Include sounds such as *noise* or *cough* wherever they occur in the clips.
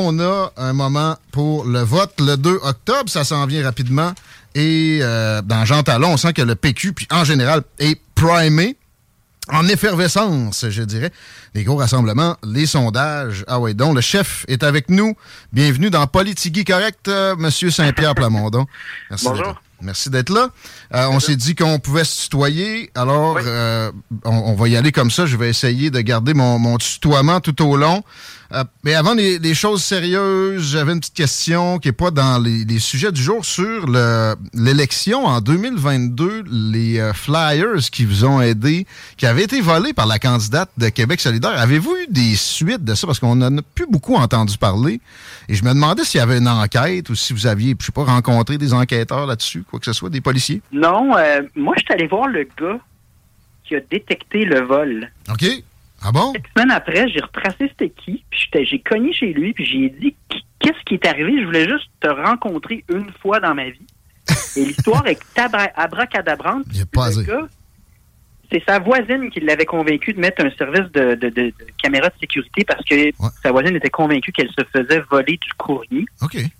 On a un moment pour le vote le 2 octobre. Ça s'en vient rapidement. Et euh, dans Jean Talon, on sent que le PQ, puis en général, est primé en effervescence, je dirais. Les gros rassemblements, les sondages. Ah ouais, donc le chef est avec nous. Bienvenue dans Politigui Correct, euh, Monsieur Saint-Pierre Plamondon. Merci Bonjour. d'être- Merci d'être là. Euh, on s'est dit qu'on pouvait se tutoyer, alors euh, on, on va y aller comme ça. Je vais essayer de garder mon, mon tutoiement tout au long. Euh, mais avant les, les choses sérieuses, j'avais une petite question qui n'est pas dans les, les sujets du jour sur le- l'élection en 2022, les euh, flyers qui vous ont aidé, qui avaient été volés par la candidate de Québec solidaire. Avez-vous eu des suites de ça? Parce qu'on n'en a plus beaucoup entendu parler. Et je me demandais s'il y avait une enquête ou si vous aviez, je sais pas, rencontré des enquêteurs là-dessus, quoi que ce soit, des policiers. Non, euh, moi, je suis allé voir le gars qui a détecté le vol. OK. Ah bon? Une semaine après, j'ai retracé c'était qui, puis j'ai cogné chez lui, puis j'ai dit Qu- qu'est-ce qui est arrivé? Je voulais juste te rencontrer une fois dans ma vie. Et l'histoire est abracadabrante. Il pas c'est sa voisine qui l'avait convaincu de mettre un service de, de, de- de caméra de sécurité parce que sa voisine était convaincue qu'elle se faisait voler du courrier.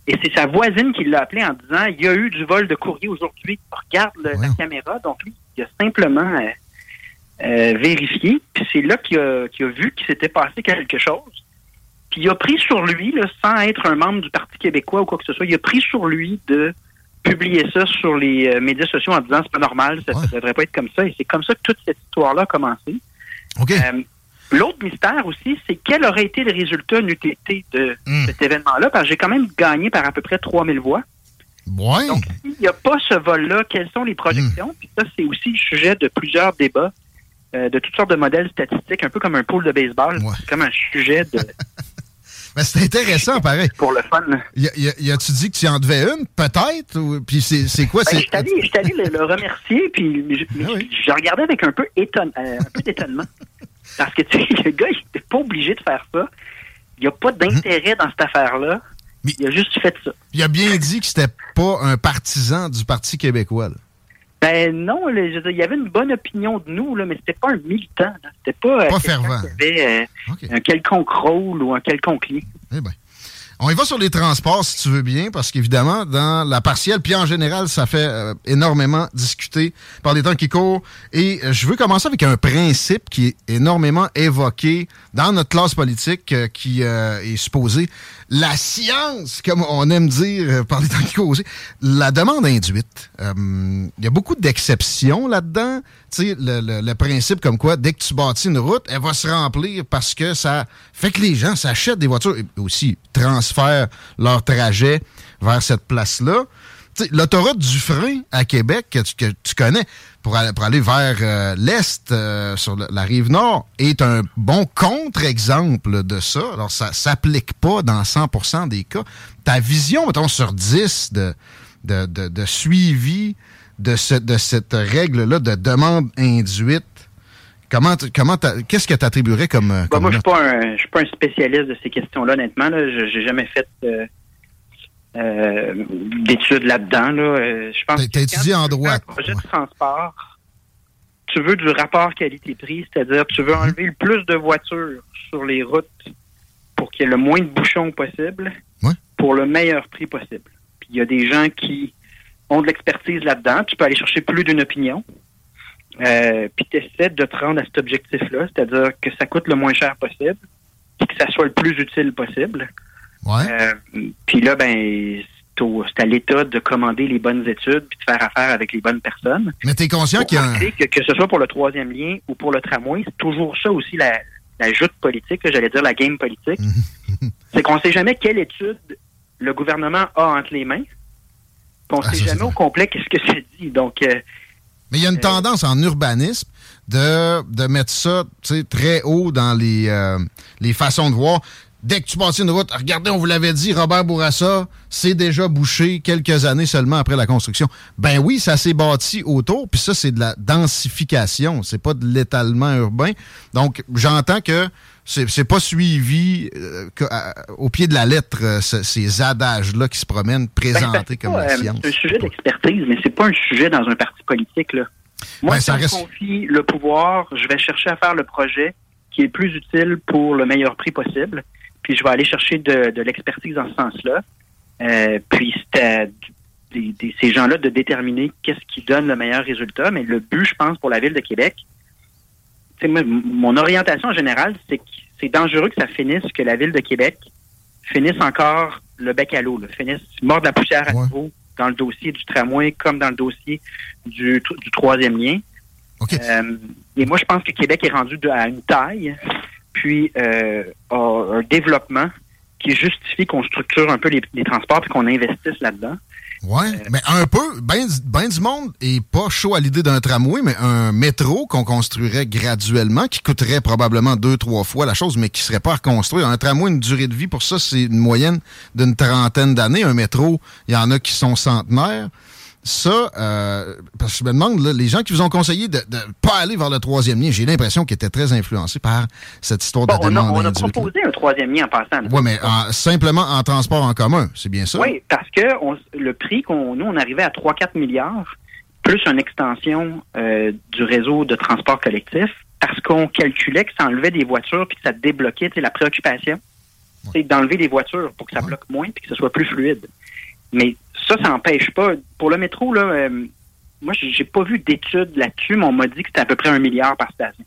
Et c'est sa voisine qui l'a appelé en disant il y a eu du vol de courrier aujourd'hui. Regarde le- la caméra. Donc lui, il a simplement euh, euh, vérifié. Puis c'est là qu'il a, vu qu'il s'était passé quelque chose. Puis il a pris sur lui, là, sans être un membre du Parti québécois ou quoi que ce soit, il a pris sur lui de publier ça sur les euh, médias sociaux en disant c'est pas normal, ça ne devrait pas être comme ça. Et c'est comme ça que toute cette histoire-là a commencé. Euh, L'autre mystère aussi, c'est quel aurait été le résultat été de cet événement-là, parce que j'ai quand même gagné par à peu près 3000 voix. Ouais. Donc, s'il n'y a pas ce vol-là, quelles sont les projections? Puis ça, c'est aussi le sujet de plusieurs débats, euh, de toutes sortes de modèles statistiques, un peu comme un pool de baseball. Comme un sujet de... Mais *laughs* c'est intéressant, pareil. Pour le fun. Y, a-tu dit que tu en devais une, peut-être? ou- Puis c'est quoi? Ben, je allé le, le remercier, puis *laughs* je, je regardais avec un peu, étonne, euh, un peu d'étonnement. Parce que, tu sais, le gars, il n'était pas obligé de faire ça. Il n'y a pas d'intérêt dans cette affaire-là. Il a juste fait ça. Il a bien dit que c'était pas un partisan du Parti québécois. là. Ben non, là, je veux dire, il y avait une bonne opinion de nous, là, mais c'était pas un militant. là. C'était pas, euh, Pas fervent. qui avait euh, un quelconque rôle ou un quelconque lien. Eh ben. On y va sur les transports, si tu veux bien, parce qu'évidemment, dans la partielle, puis en général, ça fait euh, énormément discuter par les temps qui courent. Et euh, je veux commencer avec un principe qui est énormément évoqué dans notre classe politique, euh, qui est supposé la science, comme on aime dire par les temps qui courent aussi, la demande induite. Il y a beaucoup d'exceptions là-dedans. Le, le- principe comme quoi, dès que tu bâtis une route, elle va se remplir parce que ça fait que les gens s'achètent des voitures et aussi transfèrent leur trajet vers cette place-là. L'autoroute du frein à Québec, que tu, connais, pour aller, pour aller vers euh, l'est, euh, sur la rive nord, est un bon contre-exemple de ça. Alors, ça s'applique pas dans 100% des cas. Ta vision, mettons, sur 10 de, de, de- de suivi de, ce- de cette règle-là de demande induite, comment, comment qu'est-ce que tu attribuerais comme, Ben, comme moi, je note? suis pas un, je suis pas un spécialiste de ces questions-là, honnêtement. Là. Je j'ai jamais fait euh, euh, d'études là-dedans. Là. Euh, Je pense T'as étudié en droit, Un projet de transport, tu veux du rapport qualité-prix, c'est-à-dire tu veux enlever le plus de voitures sur les routes pour qu'il y ait le moins de bouchons possible, pour le meilleur prix possible. Puis il y a des gens qui ont de l'expertise là-dedans. Tu peux aller chercher plus d'une opinion. Euh, puis tu essaies de te rendre à cet objectif-là, c'est-à-dire que ça coûte le moins cher possible, ça soit le plus utile possible. Ouais. Euh, puis là, ben, c'est à l'État de commander les bonnes études puis de faire affaire avec les bonnes personnes. Mais tu es conscient qu'il y a un... Que, que, ce soit pour le troisième lien ou pour le tramway, c'est toujours ça aussi la, la joute politique, j'allais dire la game politique. *laughs* c'est qu'on ne sait jamais quelle étude le gouvernement a entre les mains. On ne ah, sait jamais au complet qu'est-ce que ça dit. Donc, euh, Mais il y a une euh, tendance en urbanisme de, de mettre ça très haut dans les, euh, les façons de voir dès que tu passes une route, regardez, on vous l'avait dit, Robert Bourassa, c'est déjà bouché quelques années seulement après la construction. Ben oui, ça s'est bâti autour, puis ça, c'est de la densification, c'est pas de l'étalement urbain. Donc, j'entends que c'est pas suivi euh, au pied de la lettre, euh, ces adages-là qui se promènent présentés ben, comme la euh, science. C'est un sujet d'expertise, mais c'est pas un sujet dans un parti politique. Là. Moi, ben, ça je confie le pouvoir, je vais chercher à faire le projet qui est le plus utile pour le meilleur prix possible puis je vais aller chercher de, l'expertise dans ce sens-là. Euh, puis c'est ces gens-là de déterminer qu'est-ce qui donne le meilleur résultat. Mais le but, je pense, pour la ville de Québec, mon orientation générale, c'est que c'est dangereux que ça finisse, que la ville de Québec finisse encore le bec à l'eau, finisse mort de la poussière à nouveau dans le dossier du tramway comme dans le dossier du, troisième lien. Euh, et moi, je pense que Québec est rendu à une taille puis euh, un développement qui justifie qu'on structure un peu les, transports et qu'on investisse là-dedans. Oui, mais un peu, ben, ben, du monde est pas chaud à l'idée d'un tramway, mais un métro qu'on construirait graduellement, qui coûterait probablement deux, trois fois la chose, mais qui serait pas à reconstruire. Un tramway, une durée de vie pour ça, c'est une moyenne d'une trentaine d'années. Un métro, il y en a qui sont centenaires ça, euh, parce que je me demande, les gens qui vous ont conseillé de ne pas aller vers le troisième lien, j'ai l'impression qu'ils étaient très influencés par cette histoire de on, a, on a proposé un troisième lien en passant. Oui, mais simplement en transport en commun, c'est bien ça? Oui, parce que le prix qu'on nous, on arrivait à 3-4 milliards, plus une extension euh, du réseau de transport collectif, parce qu'on calculait que ça enlevait des voitures puis que ça débloquait la préoccupation. C'est d'enlever des voitures pour que ça bloque moins et que ce soit plus fluide. Mais ça, ça n'empêche pas. Pour le métro, là, euh, moi, j'ai pas vu d'études là-dessus, mais on m'a dit que c'était à peu près un milliard par station.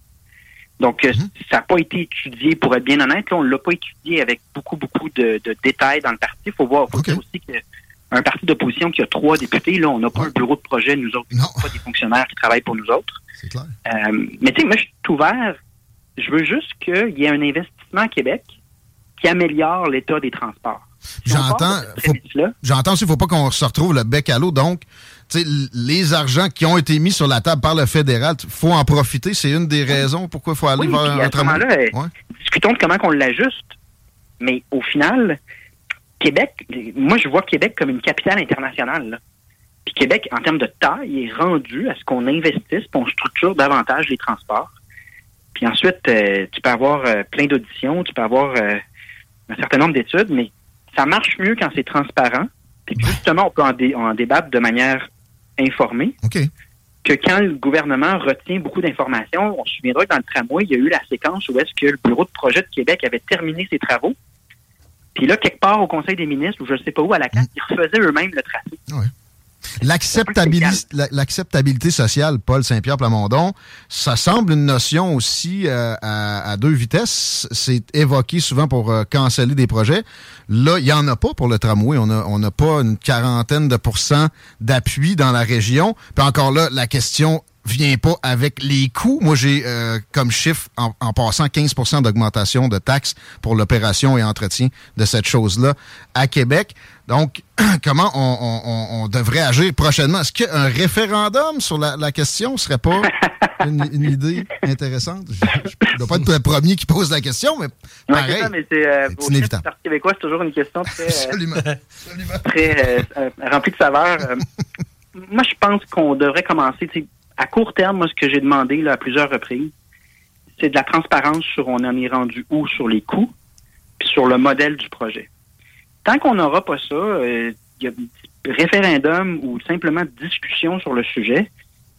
Donc, euh, mhm. ça n'a pas été étudié, pour être bien honnête. Là, on ne l'a pas étudié avec beaucoup, beaucoup de, détails dans le parti. Il faut voir faut aussi qu'un parti d'opposition qui a trois députés, là, on n'a pas un bureau de projet, nous autres. Non. pas des fonctionnaires qui travaillent pour nous autres. C'est clair. Euh, mais tu sais, moi, je suis ouvert. Je veux juste qu'il y ait un investissement à Québec qui améliore l'état des transports. J'entends. J'entends aussi, il ne faut pas qu'on se retrouve le bec à l'eau. Donc, les argents qui ont été mis sur la table par le fédéral, il faut en profiter. C'est une des raisons pourquoi il faut aller vers un tramway. Discutons de comment on l'ajuste. Mais au final, Québec, moi, je vois Québec comme une capitale internationale. Puis Québec, en termes de taille, est rendu à ce qu'on investisse, qu'on structure davantage les transports. Puis ensuite, euh, tu peux avoir euh, plein d'auditions, tu peux avoir euh, un certain nombre d'études, mais ça marche mieux quand c'est transparent. Puis justement, on peut en, débattre de manière informée. Que quand le gouvernement retient beaucoup d'informations, on se souviendra que dans le tramway, il y a eu la séquence où est-ce que le bureau de projet de Québec avait terminé ses travaux. Puis là, quelque part au Conseil des ministres, ou je ne sais pas où, à la CAQ, ils refaisaient eux-mêmes le tracé. L'acceptabilité sociale, Paul Saint-Pierre Plamondon, ça semble une notion aussi euh, à, deux vitesses. C'est évoqué souvent pour euh, canceller des projets. Là, il n'y en a pas pour le tramway. On n'a on a pas une quarantaine de pourcents d'appui dans la région. Puis encore là, la question vient pas avec les coûts. Moi, j'ai euh, comme chiffre, en, passant, 15% d'augmentation de taxes pour l'opération et entretien de cette chose-là à Québec. Donc, *clears throat* comment on, devrait agir prochainement? Est-ce qu'un référendum sur la, question serait pas *laughs* une, idée intéressante? Je ne dois pas être le premier qui pose la question, mais pareil, c'est euh, inévitable. Parti québécois, c'est toujours une question très, euh, très remplie de saveurs. *laughs* moi, je pense qu'on devrait commencer à court terme, moi, ce que j'ai demandé là, à plusieurs reprises, c'est de la transparence sur on en est rendu où sur les coûts, puis sur le modèle du projet. Tant qu'on n'aura pas ça, euh, il y a référendum ou simplement discussion sur le sujet.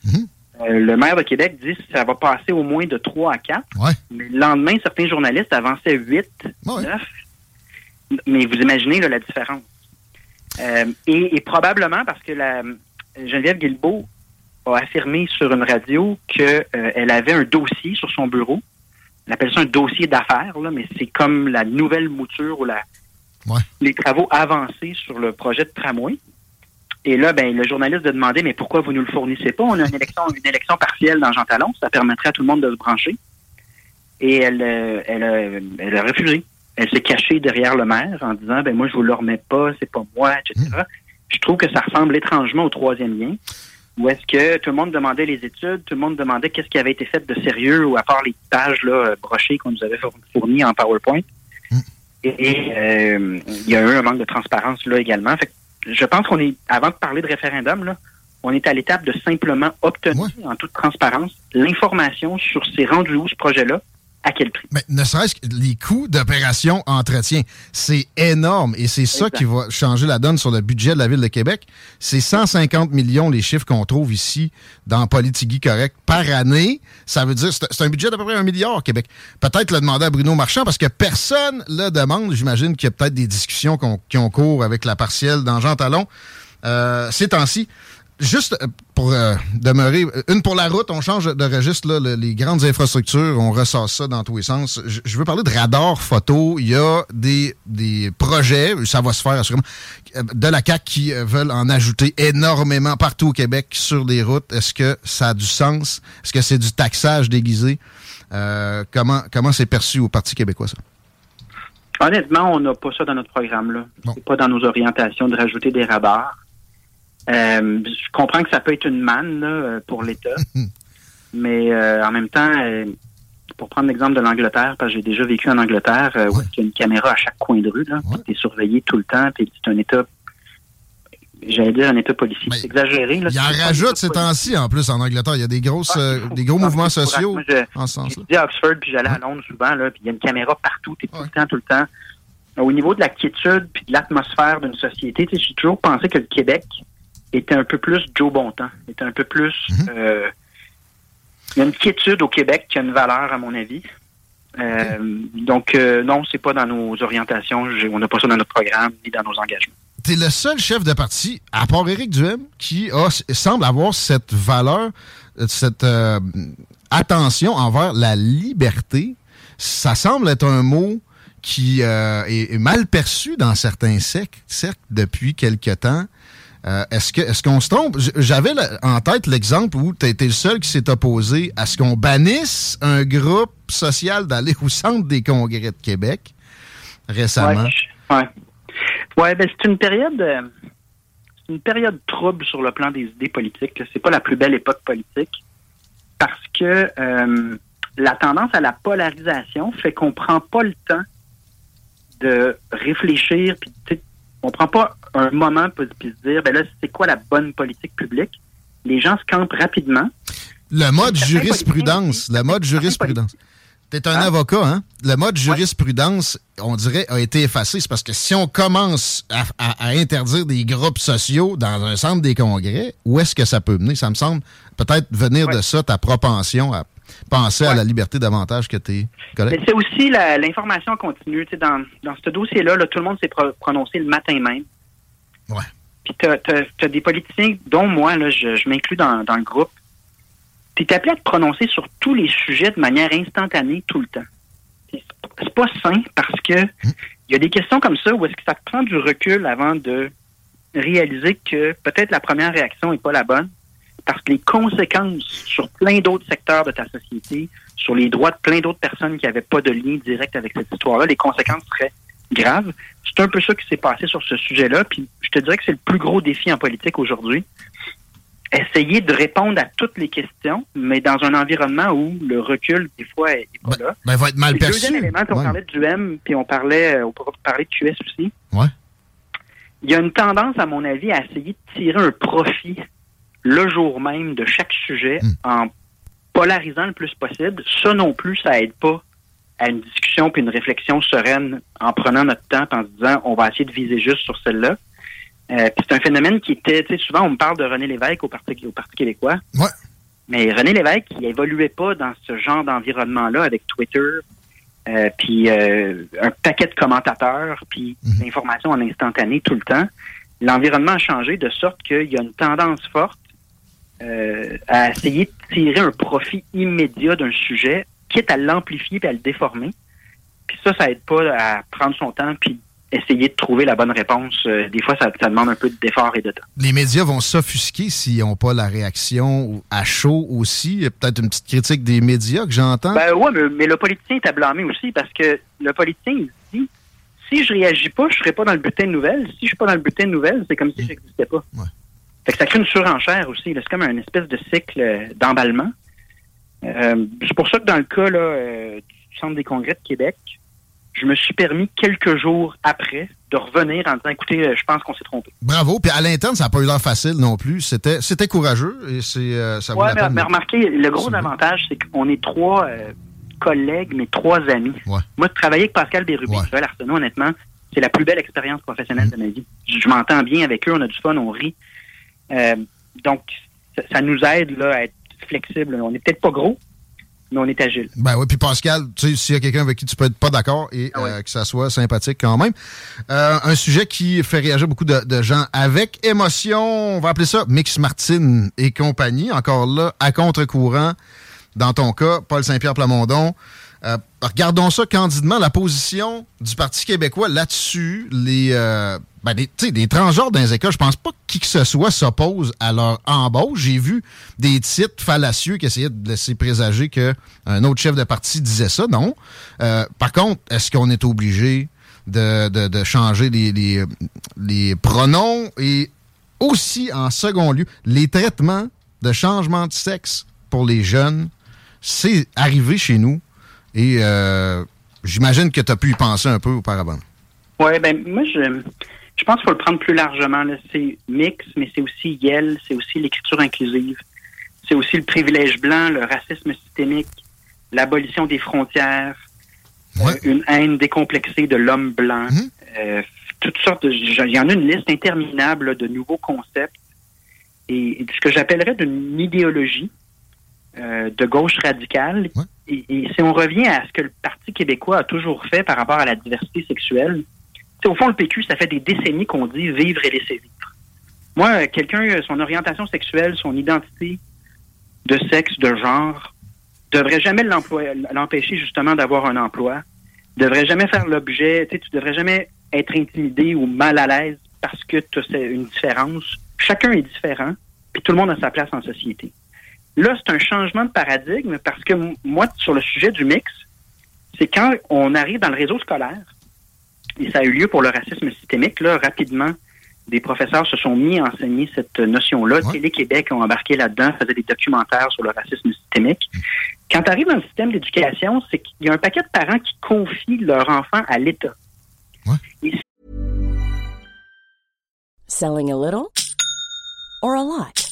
Mhm. Euh, le maire de Québec dit que ça va passer au moins de 3 à 4. Mais le lendemain, certains journalistes avançaient 8, 9. Mais vous imaginez la différence. Euh, et, et, probablement parce que la Geneviève Guilbeault a affirmé sur une radio qu'elle euh, avait un dossier sur son bureau, on appelle ça un dossier d'affaires, mais c'est comme la nouvelle mouture ou la, les travaux avancés sur le projet de tramway. Et là, ben, le journaliste a demandé, mais pourquoi vous ne nous le fournissez pas? On a une élection, une élection partielle dans Jean Talon, ça permettrait à tout le monde de se brancher. Et elle, euh, elle, euh, elle a refusé. Elle s'est cachée derrière le maire en disant, ben moi, je vous le remets pas, c'est pas moi, etc. Mmh. Je trouve que ça ressemble étrangement au troisième lien, où est-ce que tout le monde demandait les études, tout le monde demandait qu'est-ce qui avait été fait de sérieux, ou à part les pages là, brochées qu'on nous avait fournies en PowerPoint. Et euh, il y a eu un manque de transparence là également. Fait je pense qu'on est, avant de parler de référendum, là, on est à l'étape de simplement obtenir en toute transparence l'information sur ces rendus où ce projet-là, à quel prix? Mais ne serait-ce que les coûts d'opération entretien, c'est énorme et c'est ça qui va changer la donne sur le budget de la Ville de Québec. C'est 150 millions les chiffres qu'on trouve ici dans Politigui Correct par année. Ça veut dire, c'est un budget d'à peu près un milliard Québec. Peut-être le demander à Bruno Marchand parce que personne le demande. J'imagine qu'il y a peut-être des discussions qui ont cours avec la partielle dans Jean Talon. Euh, ces temps-ci juste euh, pour euh, demeurer, une pour la route, on change de registre, là, les grandes infrastructures, on ressort ça dans tous les sens. Je, veux parler de radar photo. Il y a des, des projets, ça va se faire assurément, euh, de la CAC qui veulent en ajouter énormément partout au Québec sur des routes. Est-ce que ça a du sens? Est-ce que c'est du taxage déguisé? comment comment c'est perçu au Parti québécois, ça? Honnêtement, on n'a pas ça dans notre programme. là. C'est pas dans nos orientations de rajouter des radars. Euh, je comprends que ça peut être une manne euh, pour l'État, *laughs* mais euh, en même temps, pour prendre l'exemple de l'Angleterre, parce que j'ai déjà vécu en Angleterre, où il y a une caméra à chaque coin de rue, là, tu es surveillé tout le temps, puis c'est un État j'allais dire un État policier. C'est exagéré. Là, il en rajoute ces temps-ci, en plus, en Angleterre. Il y a des, grosses, des gros mouvements sociaux en ce sens-là. à Oxford, puis j'allais à Londres souvent, là, puis il y a une caméra partout, tu es tout le temps, tout le temps. Au niveau de la quiétude puis de l'atmosphère d'une société, j'ai toujours pensé que le Québec, était un peu plus Joe Bontemps, était un peu plus... Mhm. Euh, il y a une quiétude au Québec qui a une valeur, à mon avis. Euh, donc, euh, non, c'est pas dans nos orientations. On n'a pas ça dans notre programme ni dans nos engagements. Tu es le seul chef de parti, à part Éric Duhem, qui semble avoir cette valeur, cette attention envers la liberté. Ça semble être un mot qui est, mal perçu dans certains cercles, cercles depuis quelque temps. Euh, est-ce que est-ce qu'on se trompe? J'avais en tête l'exemple où tu été le seul qui s'est opposé à ce qu'on bannisse un groupe social d'aller au centre des congrès de Québec récemment. Oui, ouais. ben c'est une période euh, une période trouble sur le plan des idées politiques. C'est pas la plus belle époque politique parce que euh, la tendance à la polarisation fait qu'on prend pas le temps de réfléchir puis on prend pas un moment pour, se dire, ben là, c'est quoi la bonne politique publique? Les gens se campent rapidement. Le mode jurisprudence, le mode jurisprudence. T'es un ah. avocat, hein? Le mode jurisprudence, on dirait, a été effacé. C'est parce que si on commence à, interdire des groupes sociaux dans un centre des congrès, où est-ce que ça peut mener? Ça me semble peut-être venir de ça, ta propension à penser à la liberté davantage que tes collègues. C'est aussi l'information continue. Dans, dans ce dossier-là, tout le monde s'est prononcé le matin même. Ouais. Puis tu as, des politiciens, dont moi, là, je, m'inclus dans, le groupe. Tu es appelé à te prononcer sur tous les sujets de manière instantanée tout le temps. C'est pas sain parce que il hum. y a des questions comme ça où est-ce que ça te prend du recul avant de réaliser que peut-être la première réaction n'est pas la bonne parce que les conséquences sur plein d'autres secteurs de ta société, sur les droits de plein d'autres personnes qui n'avaient pas de lien direct avec cette histoire-là, les conséquences seraient graves. C'est un peu ça qui s'est passé sur ce sujet-là. Puis je te dirais que c'est le plus gros défi en politique aujourd'hui. Essayer de répondre à toutes les questions, mais dans un environnement où le recul, des fois, est pas ben, là. Ben, va être mal perçu. Deuxième élément, on parlait de M, puis on parlait, euh, on de QS aussi. Ouais. Il y a une tendance, à mon avis, à essayer de tirer un profit le jour même de chaque sujet hmm. en polarisant le plus possible. Ça non plus, ça aide pas à une discussion puis une réflexion sereine en prenant notre temps en se disant on va essayer de viser juste sur celle-là. Euh, c'est un phénomène qui était, tu sais, souvent on me parle de René Lévesque au Parti, au Parti québécois. Ouais. Mais René Lévesque, il évoluait pas dans ce genre d'environnement-là avec Twitter, euh, puis euh, un paquet de commentateurs, puis mm l'information en instantané tout le temps. L'environnement a changé de sorte qu'il y a une tendance forte à essayer de tirer un profit immédiat d'un sujet quitte à l'amplifier et à le déformer. Puis ça, ça aide pas à prendre son temps puis essayer de trouver la bonne réponse. Euh, des fois, ça, demande un peu d'effort et de temps. Les médias vont s'offusquer s'ils n'ont pas la réaction à chaud aussi. Il y a peut-être une petite critique des médias que j'entends. Ben ouais, mais, le politicien est à blâmer aussi parce que le politicien, il dit si je réagis pas, je serai pas dans le bulletin de nouvelles. Si je suis pas dans le bulletin de nouvelles, c'est comme si je n'existais pas. Fait que ça crée une surenchère aussi. C'est comme un espèce de cycle d'emballement. Euh, c'est pour ça que dans le cas là, euh, du Centre des congrès de Québec, je me suis permis quelques jours après de revenir en disant écoutez, euh, je pense qu'on s'est trompé. Bravo. Puis à l'interne, ça n'a pas eu l'air facile non plus. C'était c'était courageux et c'est euh, ça ouais, mais, mais, remarquez, le gros avantage, c'est qu'on est trois collègues, mais trois amis. Moi, de travailler avec Pascal Bérubé, ouais. Arsenault, honnêtement, c'est la plus belle expérience professionnelle de ma vie. Je, m'entends bien avec eux, on a du fun, on rit. Donc, ça, ça, nous aide là, à être flexible. On n'est peut-être pas gros, mais on est agile. Ben oui, puis Pascal, tu sais, s'il y a quelqu'un avec qui tu peux être pas d'accord et ah euh, que ça soit sympathique quand même. Euh, un sujet qui fait réagir beaucoup de, gens avec émotion, on va appeler ça Mix Martin et compagnie, encore là, à contre-courant. Dans ton cas, Paul Saint-Pierre Plamondon, euh, regardons ça candidement, la position du Parti québécois là-dessus, les, euh, ben des, des transgenres dans les écoles, je pense pas que qui que ce soit s'oppose à leur embauche. J'ai vu des titres fallacieux qui essayaient de laisser présager qu'un autre chef de parti disait ça. Non. Euh, par contre, est-ce qu'on est obligé de, de, changer les, les, les pronoms? Et aussi, en second lieu, les traitements de changement de sexe pour les jeunes, c'est arrivé chez nous et euh, j'imagine que tu as pu y penser un peu auparavant. Oui, ben moi, je, je pense qu'il faut le prendre plus largement. C'est mix, mais c'est aussi YEL, c'est aussi l'écriture inclusive, c'est aussi le privilège blanc, le racisme systémique, l'abolition des frontières, euh, une haine décomplexée de l'homme blanc, mhm. euh, toutes sortes de... Il y en a une liste interminable de nouveaux concepts et, ce que j'appellerais d'une idéologie euh, de gauche radicale. Et, si on revient à ce que le Parti québécois a toujours fait par rapport à la diversité sexuelle, au fond, le PQ, ça fait des décennies qu'on dit vivre et laisser vivre. Moi, quelqu'un, son orientation sexuelle, son identité de sexe, de genre, devrait jamais l'empêcher justement d'avoir un emploi, devrait jamais faire l'objet, tu devrais jamais être intimidé ou mal à l'aise parce que tu as une différence. Chacun est différent, puis tout le monde a sa place en société. Là, c'est un changement de paradigme parce que moi, sur le sujet du mix, c'est quand on arrive dans le réseau scolaire, et ça a eu lieu pour le racisme systémique, là, rapidement, des professeurs se sont mis à enseigner cette notion-là. Télé-Québec ont embarqué là-dedans, faisaient des documentaires sur le racisme systémique. Mm. Quand tu arrives dans le système d'éducation, c'est qu'il y a un paquet de parents qui confient leur enfant à l'État. Selling a little or a lot?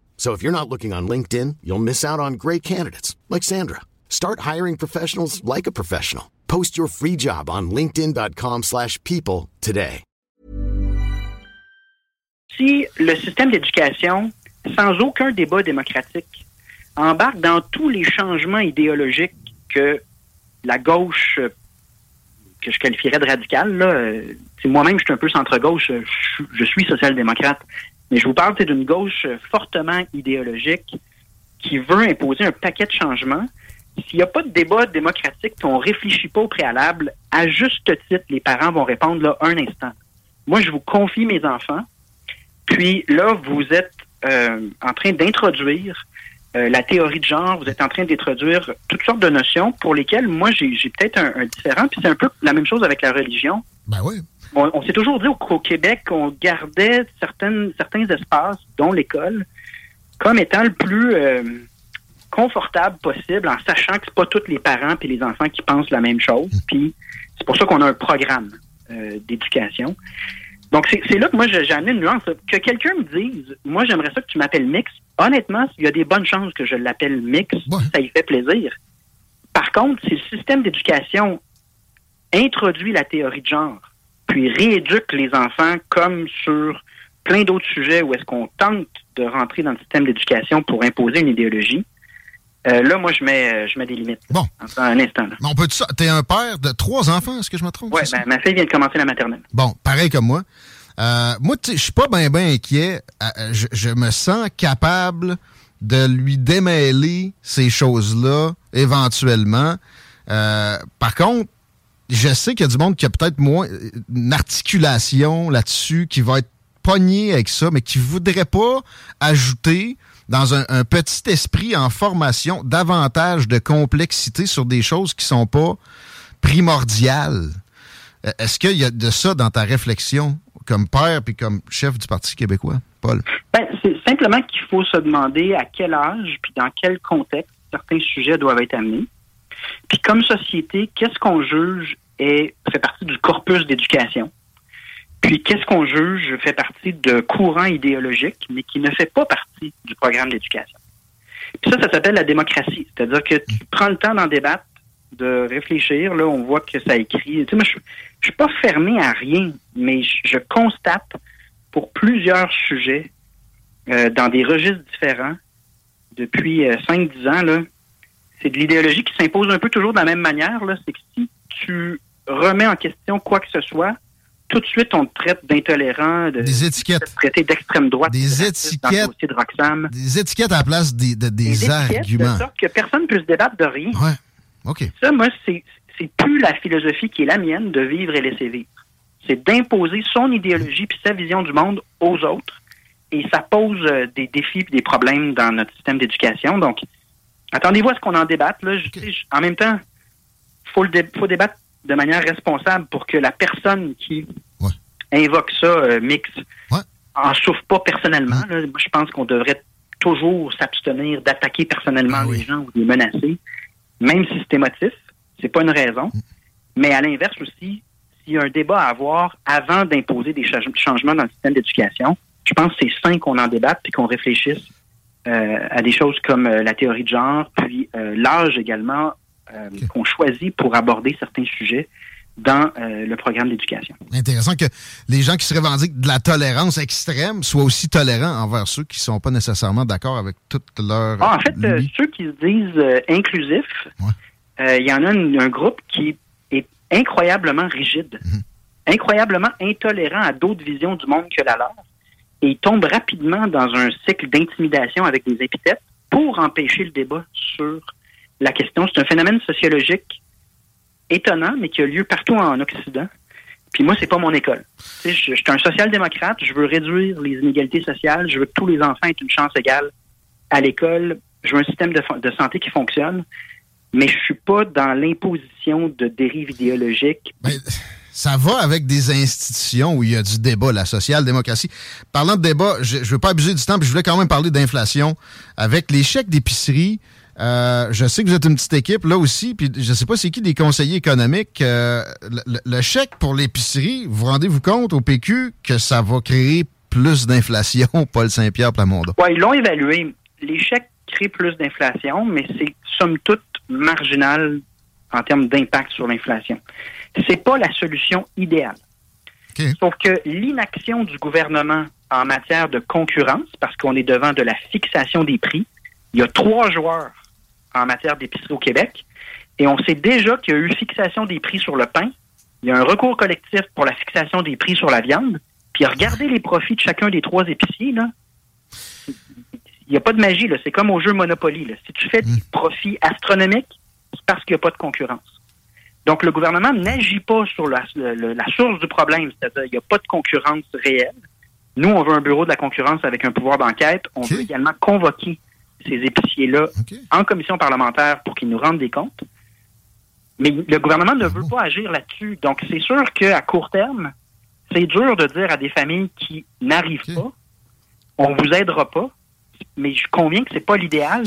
So if you're not looking on LinkedIn, you'll miss out on great candidates like Sandra. Start hiring professionals like a professional. Post your free job on linkedin.com/people today. Si le système d'éducation sans aucun débat démocratique embarque dans tous les changements idéologiques que la gauche que je qualifierais de radicale là, euh, moi-même je suis un peu centre-gauche, je suis social-démocrate. Mais je vous parle d'une gauche fortement idéologique qui veut imposer un paquet de changements. S'il n'y a pas de débat démocratique, qu'on ne réfléchit pas au préalable, à juste titre, les parents vont répondre là un instant. Moi, je vous confie mes enfants. Puis là, vous êtes euh, en train d'introduire euh, la théorie de genre, vous êtes en train d'introduire toutes sortes de notions pour lesquelles moi j'ai peut-être un, différent. Puis c'est un peu la même chose avec la religion. Ben oui. On, s'est toujours dit au, Québec qu'on gardait certaines, certains espaces, dont l'école, comme étant le plus euh, confortable possible, en sachant que c'est pas tous les parents et les enfants qui pensent la même chose. Mm. Puis c'est pour ça qu'on a un programme euh, d'éducation. Donc, c'est là que moi, j'ai amené une nuance. Que quelqu'un me dise, moi, j'aimerais ça que tu m'appelles Mix. Honnêtement, il y a des bonnes chances que je l'appelle Mix. Ça y fait plaisir. Par contre, si le système d'éducation introduit la théorie de genre, puis rééduque les enfants comme sur plein d'autres sujets où est-ce qu'on tente de rentrer dans le système d'éducation pour imposer une idéologie, euh, là, moi, je mets, je mets des limites. Bon. un instant. Mais on peut ça. T'es un père de trois enfants, est-ce que je me trompe? Oui, ma fille vient de commencer la maternelle. Bon, pareil comme moi. Euh, moi, je suis pas bien ben inquiet. Euh, je, me sens capable de lui démêler ces choses-là éventuellement. par contre, je sais qu'il y a du monde qui a peut-être moins une articulation là-dessus, qui va être pogné avec ça, mais qui voudrait pas ajouter dans un, petit esprit en formation, davantage de complexité sur des choses qui sont pas primordiales. Euh, est-ce qu'il y a de ça dans ta réflexion comme père puis comme chef du Parti québécois, Paul? Ben, c'est simplement qu'il faut se demander à quel âge puis dans quel contexte certains sujets doivent être amenés. Puis comme société, qu'est-ce qu'on juge et fait partie du corpus d'éducation? Puis, qu'est-ce qu'on juge fait partie de courants idéologiques, mais qui ne fait pas partie du programme d'éducation. Puis ça, ça s'appelle la démocratie. C'est-à-dire que tu prends le temps d'en débattre, de réfléchir. Là, on voit que ça écrit. Tu sais, moi, je, je suis pas fermé à rien, mais je, constate pour plusieurs sujets euh, dans des registres différents depuis 5-10 euh, ans, là, c'est de l'idéologie qui s'impose un peu toujours de la même manière. Là. C'est que si tu remets en question quoi que ce soit, tout de suite, on te traite d'intolérant, de, des étiquettes. traité d'extrême droite. Des étiquettes. De des étiquettes à la place des, des, arguments. De sorte que personne ne peut se débattre de rien. Ouais. OK. Ça, moi, c'est, c'est plus la philosophie qui est la mienne de vivre et laisser vivre. C'est d'imposer son idéologie puis sa vision du monde aux autres. Et ça pose euh, des défis et des problèmes dans notre système d'éducation. Donc, attendez-vous à ce qu'on en débatte. Là. en même temps, il faut, débattre de manière responsable pour que la personne qui invoque ça, euh, mix, en souffre pas personnellement. Moi, je pense qu'on devrait toujours s'abstenir d'attaquer personnellement ah les gens ou de les menacer, même si c'est émotif. C'est pas une raison. Mm. Mais à l'inverse aussi, s'il y a un débat à avoir avant d'imposer des changements dans le système d'éducation, je pense que c'est sain qu'on en débatte et qu'on réfléchisse à des choses comme euh, la théorie de genre, puis l'âge également euh, qu'on choisit pour aborder certains sujets dans euh, le programme d'éducation. Intéressant que les gens qui se revendiquent de la tolérance extrême soient aussi tolérants envers ceux qui ne sont pas nécessairement d'accord avec toute leur... Ah, en fait, euh, ceux qui se disent inclusifs, il y en a un, groupe qui est incroyablement rigide, mhm. incroyablement intolérant à d'autres visions du monde que la leur, et ils tombent rapidement dans un cycle d'intimidation avec des épithètes pour empêcher le débat sur la question. C'est un phénomène sociologique étonnant, mais qui a lieu partout en Occident. Puis moi, c'est pas mon école. je, suis un social-démocrate, je veux réduire les inégalités sociales, je veux que tous les enfants aient une chance égale à l'école, je veux un système de, santé qui fonctionne, mais je suis pas dans l'imposition de dérives idéologiques. Ben, ça va avec des institutions où il y a du débat, la social-démocratie. Parlant de débat, je ne veux pas abuser du temps, puis je voulais quand même parler d'inflation. Avec les chèques d'épicerie, euh, je sais que vous êtes une petite équipe là aussi, puis je sais pas c'est qui des conseillers économiques. Euh, le, chèque pour l'épicerie, vous rendez-vous compte au PQ que ça va créer plus d'inflation, *laughs* Paul Saint-Pierre Plamondon? Oui, ils l'ont évalué. Les chèques créent plus d'inflation, mais c'est somme toute marginal en termes d'impact sur l'inflation. C'est pas la solution idéale. Sauf que l'inaction du gouvernement en matière de concurrence, parce qu'on est devant de la fixation des prix, il y a trois joueurs en matière d'épicerie au Québec. Et on sait déjà qu'il y a eu fixation des prix sur le pain. Il y a un recours collectif pour la fixation des prix sur la viande. Puis regardez les profits de chacun des trois épiciers. Là. Il n'y a pas de magie. C'est comme au jeu Monopoly. Là. Si tu fais des hmm. profits astronomiques, c'est parce qu'il n'y a pas de concurrence. Donc, le gouvernement n'agit pas sur la, la, source du problème, c'est-à-dire qu'il n'y a pas de concurrence réelle. Nous, on veut un bureau de la concurrence avec un pouvoir d'enquête. On veut également convoquer ces épiciers-là en commission parlementaire pour qu'ils nous rendent des comptes. Mais le gouvernement ne veut pas agir là-dessus. Donc, c'est sûr qu'à court terme, c'est dur de dire à des familles qui n'arrivent pas, on vous aidera pas, mais je conviens que c'est pas l'idéal.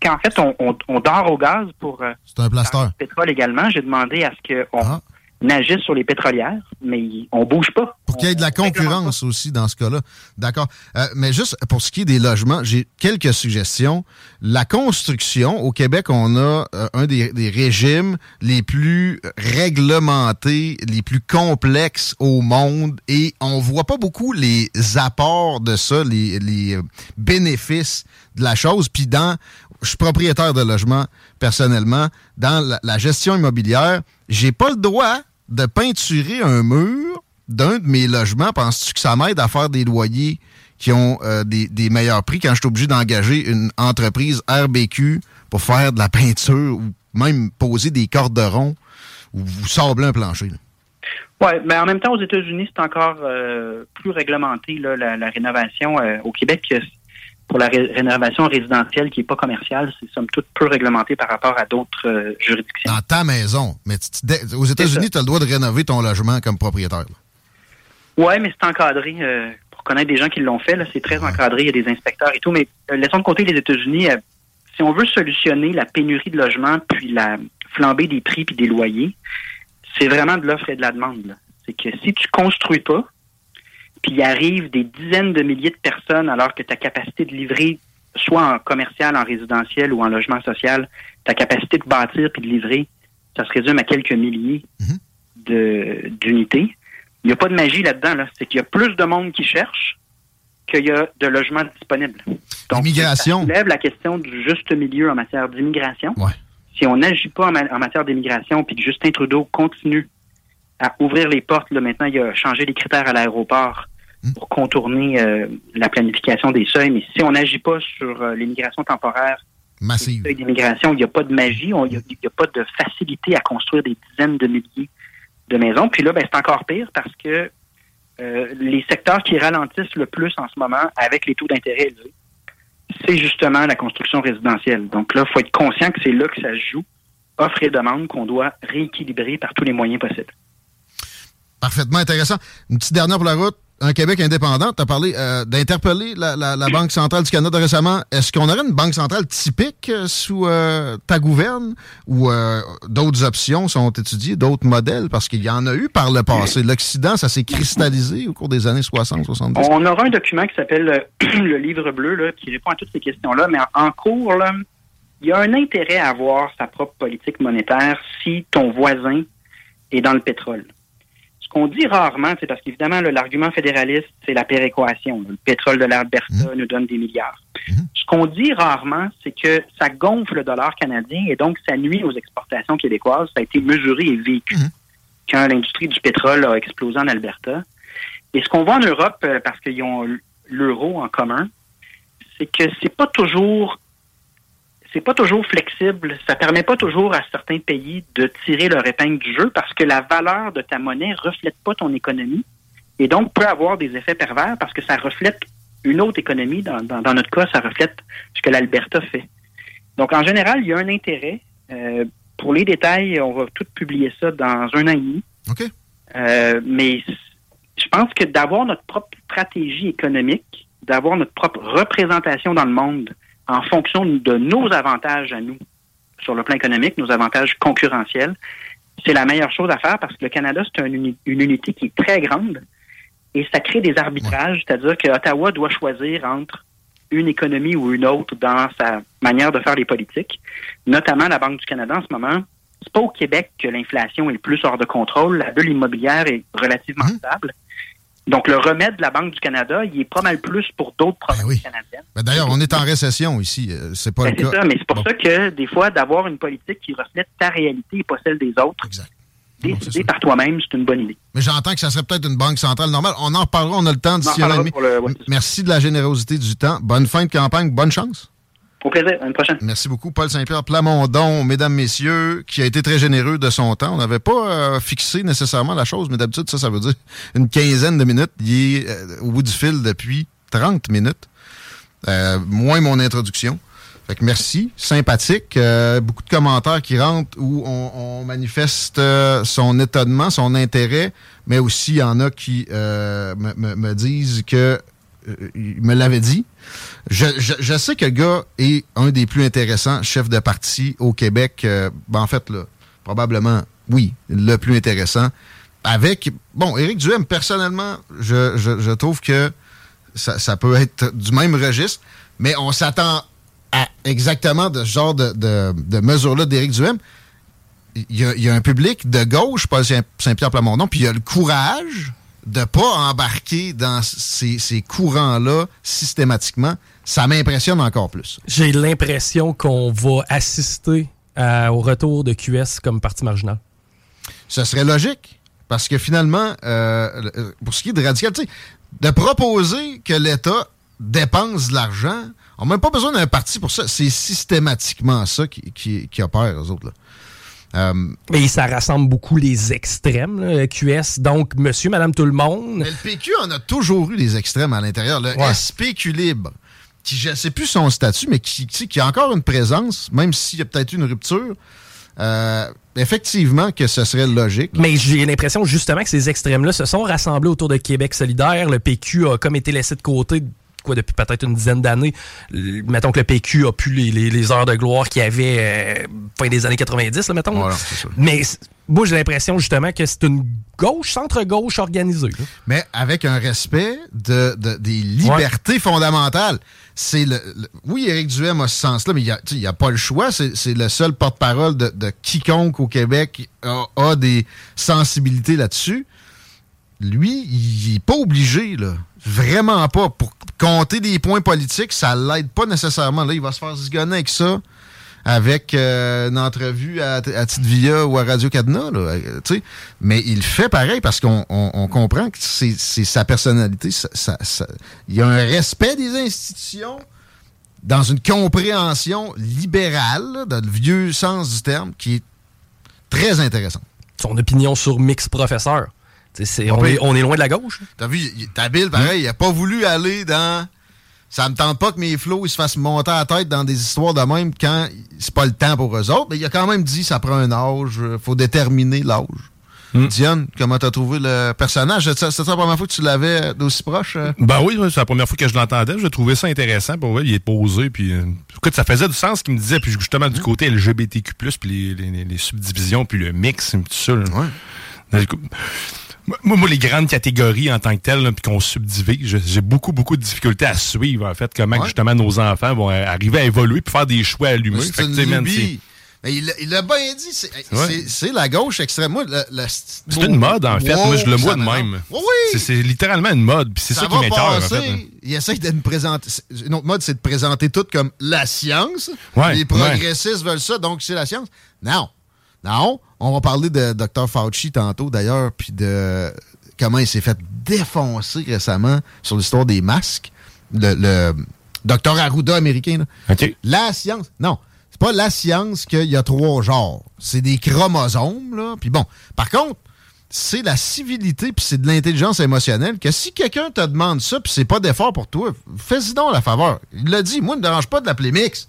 Qu'en fait, on, dort au gaz pour euh, un le pétrole également. J'ai demandé à ce qu'on ah nagissent sur les pétrolières, mais on bouge pas. Pour qu'il y ait de la concurrence aussi dans ce cas-là. D'accord. Euh, mais juste pour ce qui est des logements, j'ai quelques suggestions. La construction, au Québec, on a euh, un des, régimes les plus réglementés, les plus complexes au monde et on voit pas beaucoup les apports de ça, les, les bénéfices de la chose. Puis dans, je suis propriétaire de logement personnellement, dans la, la gestion immobilière, j'ai pas le droit de peinturer un mur d'un de mes logements, penses-tu que ça m'aide à faire des loyers qui ont euh, des, meilleurs prix quand je suis obligé d'engager une entreprise RBQ pour faire de la peinture ou même poser des corderons ou vous sabler un plancher? Oui, mais en même temps, aux États-Unis, c'est encore euh, plus réglementé, la, rénovation. Euh, au Québec, pour la rénovation résidentielle qui n'est pas commerciale, c'est somme toute peu réglementé par rapport à d'autres euh, juridictions. Dans ta maison. Mais aux États-Unis, tu as le droit de rénover ton logement comme propriétaire. Oui, mais c'est encadré. Euh, pour connaître des gens qui l'ont fait, c'est très encadré. Il y a des inspecteurs et tout. Mais euh, laissons de côté les États-Unis. si on veut solutionner la pénurie de logements puis la flambée des prix puis des loyers, c'est vraiment de l'offre et de la demande. C'est que si tu construis pas, puis il arrive des dizaines de milliers de personnes alors que ta capacité de livrer, soit en commercial, en résidentiel ou en logement social, ta capacité de bâtir puis de livrer, ça se résume à quelques milliers mhm. d'unités. Il n'y a pas de magie là-dedans. Là. C'est qu'il y a plus de monde qui cherche qu'il y a de logements disponibles. Donc, L'immigration. Ça lève la question du juste milieu en matière d'immigration. Si on n'agit pas en, matière d'immigration puis que Justin Trudeau continue à ouvrir les portes, là, maintenant, il a changé les critères à l'aéroport. Pour contourner euh, la planification des seuils. Mais si on n'agit pas sur euh, l'immigration temporaire, massive d'immigration, il n'y a pas de magie, il n'y a, pas de facilité à construire des dizaines de milliers de maisons. Puis là, ben, c'est encore pire parce que euh, les secteurs qui ralentissent le plus en ce moment avec les taux d'intérêt élevés, c'est justement la construction résidentielle. Donc là, il faut être conscient que c'est là que ça se joue, offre et demande qu'on doit rééquilibrer par tous les moyens possibles. Parfaitement intéressant. Une petite dernière pour la route un Québec indépendant. Tu as parlé euh, d'interpeller la, Banque centrale du Canada récemment. Est-ce qu'on aurait une banque centrale typique euh, sous euh, ta gouverne? Ou d'autres options sont étudiées, d'autres modèles? Parce qu'il y en a eu par le passé. L'Occident, ça s'est cristallisé au cours des années 60-70. On aura un document qui s'appelle *clears throat* le Livre bleu là, qui répond à toutes ces questions-là, mais en, cours, il y a un intérêt à avoir sa propre politique monétaire si ton voisin est dans le pétrole qu'on dit rarement, c'est parce qu'évidemment, l'argument fédéraliste, c'est la péréquation. Le pétrole de l'Alberta mmh. nous donne des milliards. Mmh. Ce qu'on dit rarement, c'est que ça gonfle le dollar canadien et donc ça nuit aux exportations québécoises. Ça a été mesuré et vécu mmh. quand l'industrie du pétrole a explosé en Alberta. Et ce qu'on voit en Europe, euh, parce qu'ils ont l'euro en commun, c'est que c'est pas toujours c'est pas toujours flexible. Ça permet pas toujours à certains pays de tirer leur épingle du jeu parce que la valeur de ta monnaie reflète pas ton économie et donc peut avoir des effets pervers parce que ça reflète une autre économie. Dans, dans, notre cas, ça reflète ce que l'Alberta fait. Donc, en général, il y a un intérêt. Euh, pour les détails, on va tout publier ça dans un an et demi. OK. Euh, mais je pense que d'avoir notre propre stratégie économique, d'avoir notre propre représentation dans le monde, en fonction de nos avantages à nous sur le plan économique, nos avantages concurrentiels, c'est la meilleure chose à faire parce que le Canada, c'est une, unité qui est très grande et ça crée des arbitrages, c'est-à-dire que Ottawa doit choisir entre une économie ou une autre dans sa manière de faire les politiques, notamment la Banque du Canada en ce moment. C'est pas au Québec que l'inflation est le plus hors de contrôle. La bulle immobilière est relativement mmh. stable. Donc, le remède de la Banque du Canada, il est pas mal plus pour d'autres ben provinces canadiennes. Ben D'ailleurs, on est en récession ici. Euh, c'est pas ben, le cas. Ça, mais c'est pour ça que, des fois, d'avoir une politique qui reflète ta réalité et pas celle des autres, exact. décider par toi-même, c'est une bonne idée. Mais j'entends que ça serait peut-être une banque centrale normale. On en reparlera, on a le temps d'ici un an Merci de la générosité du temps. Bonne fin de campagne, bonne chance. Au plaisir. À une prochaine. Merci beaucoup, Paul Saint-Pierre Plamondon, mesdames, messieurs, qui a été très généreux de son temps. On n'avait pas euh, fixé nécessairement la chose, mais d'habitude, ça, ça veut dire une quinzaine de minutes. Il est euh, au bout du fil depuis 30 minutes. Euh, moins mon introduction. Fait que merci, sympathique. Euh, beaucoup de commentaires qui rentrent où on, manifeste euh, son étonnement, son intérêt, mais aussi il y en a qui euh, me, disent que il me l'avait dit. Je, sais que le gars est un des plus intéressants chefs de parti au Québec. Ben, en fait, là, probablement, oui, le plus intéressant. Avec, bon, Éric Duhem, personnellement, je, trouve que ça, ça peut être du même registre, mais on s'attend exactement de ce genre de, de, mesures-là d'Éric Duhem, il y, a, un public de gauche, Paul Saint-Pierre Plamondon, puis il y a le courage de ne pas embarquer dans ces, courants-là systématiquement. Ça m'impressionne encore plus. J'ai l'impression qu'on va assister au retour de QS comme parti marginal. Ce serait logique, parce que finalement, euh, pour ce qui est de radical, de proposer que l'État dépense de l'argent on n'a même pas besoin d'un parti pour ça. C'est systématiquement ça qui, qui, opère, eux autres. Euh, Mais ça rassemble beaucoup les extrêmes, le QS. Donc, monsieur, madame, tout le monde. Mais le PQ en a toujours eu les extrêmes à l'intérieur. Le SPQ libre, qui je ne sais plus son statut, mais qui, qui a encore une présence, même s'il y a peut-être une rupture. Euh, effectivement que ce serait logique. Mais j'ai l'impression justement que ces extrêmes-là se sont rassemblés autour de Québec solidaire. Le PQ a comme été laissé de côté quoi, depuis peut-être une dizaine d'années. Mettons que le PQ a pu les, heures de gloire qu'il y avait euh, fin des années 90, mettons. Mais moi, j'ai l'impression justement que c'est une gauche, centre-gauche organisée. Mais avec un respect de, des libertés fondamentales. C'est le, Oui, Éric Duhem a ce sens-là, mais il n'y a, pas le choix. C'est le seul porte-parole de, quiconque au Québec a, a des sensibilités là-dessus. Lui, il n'est pas obligé, là. Vraiment pas. Pour compter des points politiques, ça l'aide pas nécessairement. Là, il va se faire zigonner avec ça, avec euh, une entrevue à, à Via ou à Radio Cadena. Là, Mais il fait pareil parce qu'on comprend que c'est sa personnalité. il y a un respect des institutions dans une compréhension libérale, dans le vieux sens du terme, qui est très intéressant. Son opinion sur Mix Professeur on, est, loin de la gauche. T'as vu, ta Bill, pareil, il a pas voulu aller dans. Ça me tente pas que mes flots ils se fassent monter à la tête dans des histoires de même quand c'est pas le temps pour eux autres. Mais il a quand même dit ça prend un âge, faut déterminer l'âge. Hmm. Diane, comment t'as trouvé le personnage? C'est la première fois que tu l'avais d'aussi proche? Euh? Ben oui, c'est la première fois que je l'entendais. Je trouvais ça intéressant. Pour il est posé. Puis, euh, écoute, ça faisait du sens ce qu'il me disait. Puis justement, du hmm. côté LGBTQ, puis les, subdivisions, puis le mix, tout ça. Ouais. Moi, les grandes catégories en tant que telles, puis qu'on subdivise, j'ai beaucoup, beaucoup de difficultés à suivre, en fait, comment justement nos enfants vont arriver à évoluer puis faire des choix allumés. C'est une mais il, il a bien dit, c'est la gauche extrême. c'est une mode, en fait. Moi, je le vois de même. Oui, C'est littéralement une mode. Puis c'est ça, qui m'écœure, en fait. Il essaie de nous présenter. Une autre mode, c'est de présenter tout comme la science. les progressistes veulent ça, donc c'est la science. Non. Non, on va parler de Dr. Fauci tantôt d'ailleurs, puis de comment il s'est fait défoncer récemment sur l'histoire des masques. Le, le Dr. Arruda américain. La science. Non, c'est pas la science qu'il y a trois genres. C'est des chromosomes, là. Puis bon, par contre, c'est la civilité puis c'est de l'intelligence émotionnelle que si quelqu'un te demande ça puis c'est pas d'effort pour toi, fais-y donc la faveur. Il l'a dit, moi, ne me dérange pas de l'appeler mix.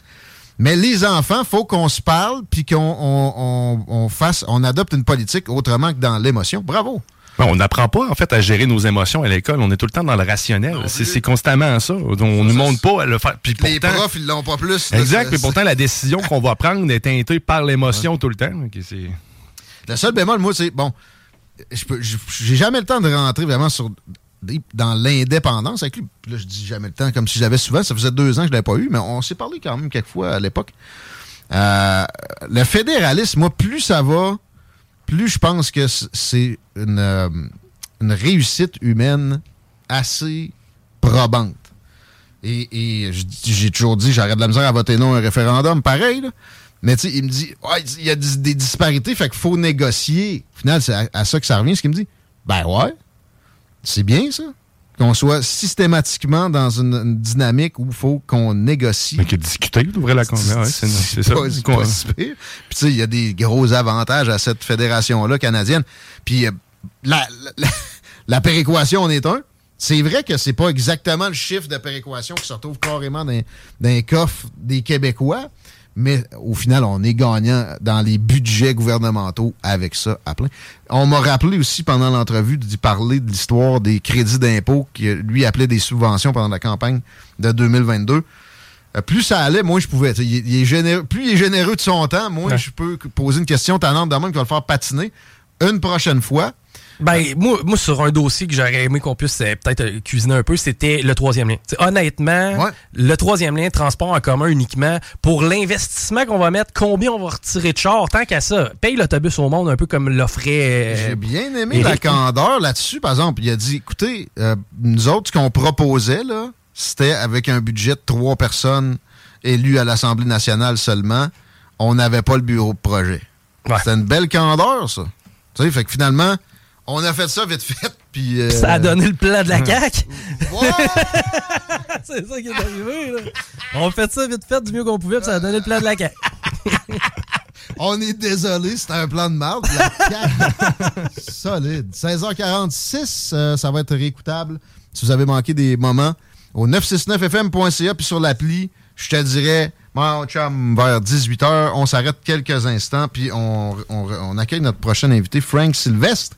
Mais les enfants, faut qu'on se parle puis qu'on fasse, on adopte une politique autrement que dans l'émotion. Bravo. on n'apprend pas en fait à gérer nos émotions à l'école. On est tout le temps dans le rationnel. C'est constamment ça. On ne nous montre pas à le faire. Puis les profs, ils l'ont pas plus. Exact. Mais pourtant, la décision qu'on va prendre est teintée par l'émotion tout le temps. le seul bémol, moi, c'est bon. J'ai jamais le temps de rentrer vraiment sur dans l'indépendance avec lui. là, je dis jamais le temps, comme si je l'avais souvent. Ça faisait deux ans que je l'avais pas eu, mais on s'est parlé quand même quelques fois à l'époque. Euh, le fédéralisme, moi, plus ça va, plus je pense que c'est une, euh, une, réussite humaine assez probante. Et, j'ai toujours dit, j'aurais de la misère à voter non à un référendum, pareil, Mais tu sais, il me dit, il y a des, disparités, fait qu'il faut négocier. Au final, c'est à, à, ça que ça revient, ce qu'il me dit. Ben ouais, c'est bien, ça. Qu'on soit systématiquement dans une, dynamique où il faut qu'on négocie. Mais que discuter, d'ouvrir la conversation. c'est ça. Puis, tu sais, il y a des gros avantages à cette fédération-là canadienne. Puis, euh, la, *laughs* la, péréquation en est un. C'est vrai que c'est pas exactement le chiffre de péréquation qui se retrouve carrément dans, dans les coffres des Québécois, mais au final, on est gagnant dans les budgets gouvernementaux avec ça à plein. On m'a rappelé aussi pendant l'entrevue d'y parler de l'histoire des crédits d'impôt qui lui appelait des subventions pendant la campagne de 2022. Euh, plus ça allait, moins je pouvais. Il, est généreux, plus il est généreux de son temps, moins je peux poser une question tannante de même qui va le faire patiner. Une prochaine fois, ben, moi, moi, sur un dossier que j'aurais aimé qu'on puisse euh, peut-être euh, cuisiner un peu, c'était le troisième lien. honnêtement, le troisième lien, transport en commun uniquement, pour l'investissement qu'on va mettre, combien on va retirer de char, tant qu'à ça, paye l'autobus au monde un peu comme l'offrait. J'ai bien aimé la candeur là-dessus, par exemple. Il a dit, écoutez, nous autres, ce qu'on proposait, là, c'était avec un budget de trois personnes élues à l'Assemblée nationale seulement, on n'avait pas le bureau de projet. C'était une belle candeur, ça. Tu sais, fait que finalement, on a fait ça vite fait, *laughs* puis... Euh, ça a donné le plan de la CAQ? *laughs* C'est ça qui est arrivé, là. On a fait ça vite fait du mieux qu'on pouvait, puis ça a donné le plan de la CAQ. *laughs* on est désolé, c'était un plan de marde. La solide. 16h46, euh, ça va être réécoutable. Si vous avez manqué des moments, au 969fm.ca puis sur l'appli, je te dirais, mon chum, vers 18h, on s'arrête quelques instants puis on, on, accueille notre prochain invité, Frank Sylvestre.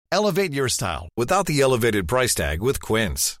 Elevate your style without the elevated price tag with Quince.